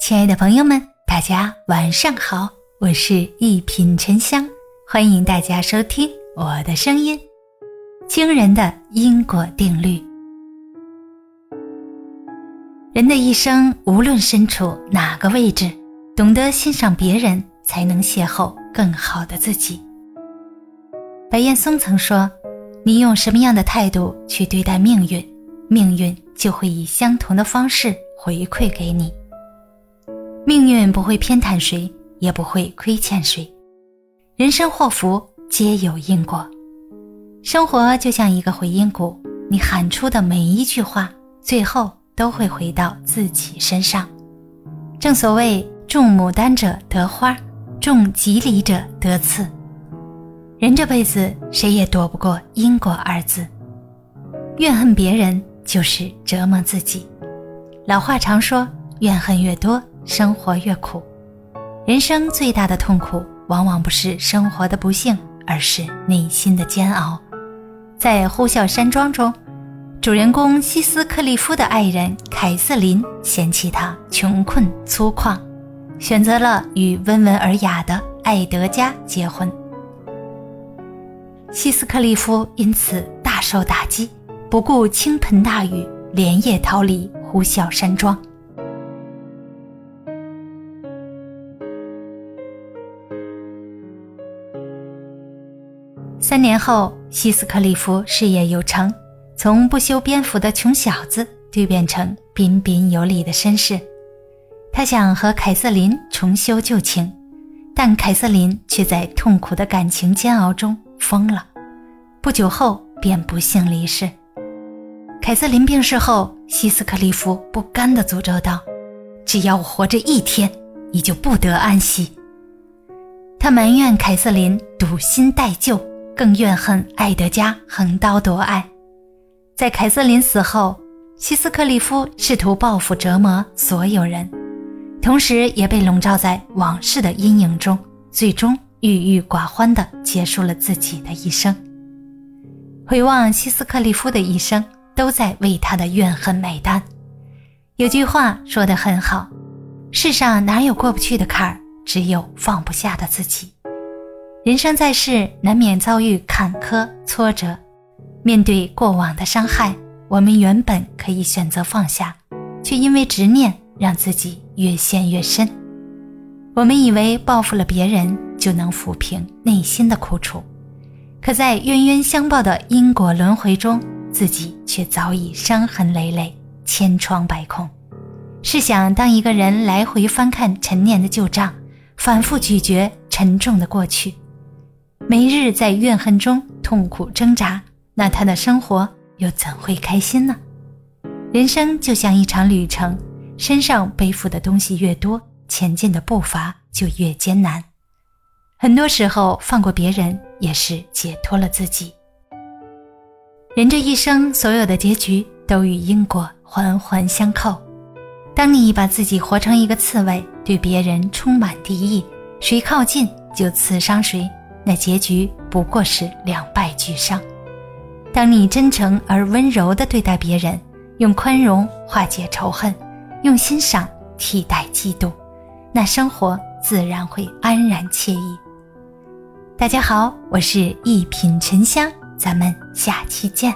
亲爱的朋友们，大家晚上好，我是一品沉香，欢迎大家收听我的声音。惊人的因果定律，人的一生无论身处哪个位置，懂得欣赏别人，才能邂逅更好的自己。白岩松曾说：“你用什么样的态度去对待命运，命运就会以相同的方式回馈给你。命运不会偏袒谁，也不会亏欠谁。人生祸福皆有因果，生活就像一个回音谷，你喊出的每一句话，最后都会回到自己身上。正所谓，种牡丹者得花，种吉利者得刺。”人这辈子谁也躲不过因果二字，怨恨别人就是折磨自己。老话常说，怨恨越多，生活越苦。人生最大的痛苦，往往不是生活的不幸，而是内心的煎熬。在《呼啸山庄》中，主人公希斯克利夫的爱人凯瑟琳嫌弃他穷困粗犷，选择了与温文尔雅的艾德加结婚。希斯克利夫因此大受打击，不顾倾盆大雨，连夜逃离呼啸山庄。三年后，希斯克利夫事业有成，从不修边幅的穷小子蜕变成彬彬有礼的绅士。他想和凯瑟琳重修旧情，但凯瑟琳却在痛苦的感情煎熬中。疯了，不久后便不幸离世。凯瑟琳病逝后，希斯克利夫不甘地诅咒道：“只要我活着一天，你就不得安息。”他埋怨凯瑟琳赌心待旧，更怨恨艾德加横刀夺爱。在凯瑟琳死后，希斯克利夫试图报复折磨所有人，同时也被笼罩在往事的阴影中，最终。郁郁寡欢地结束了自己的一生。回望希斯克利夫的一生，都在为他的怨恨买单。有句话说得很好：“世上哪有过不去的坎儿，只有放不下的自己。”人生在世，难免遭遇坎坷挫折。面对过往的伤害，我们原本可以选择放下，却因为执念，让自己越陷越深。我们以为报复了别人。就能抚平内心的苦楚，可在冤冤相报的因果轮回中，自己却早已伤痕累累、千疮百孔。试想，当一个人来回翻看陈年的旧账，反复咀嚼沉重的过去，每日在怨恨中痛苦挣扎，那他的生活又怎会开心呢？人生就像一场旅程，身上背负的东西越多，前进的步伐就越艰难。很多时候，放过别人也是解脱了自己。人这一生，所有的结局都与因果环环相扣。当你把自己活成一个刺猬，对别人充满敌意，谁靠近就刺伤谁，那结局不过是两败俱伤。当你真诚而温柔地对待别人，用宽容化解仇恨，用欣赏替代嫉妒，那生活自然会安然惬意。大家好，我是一品沉香，咱们下期见。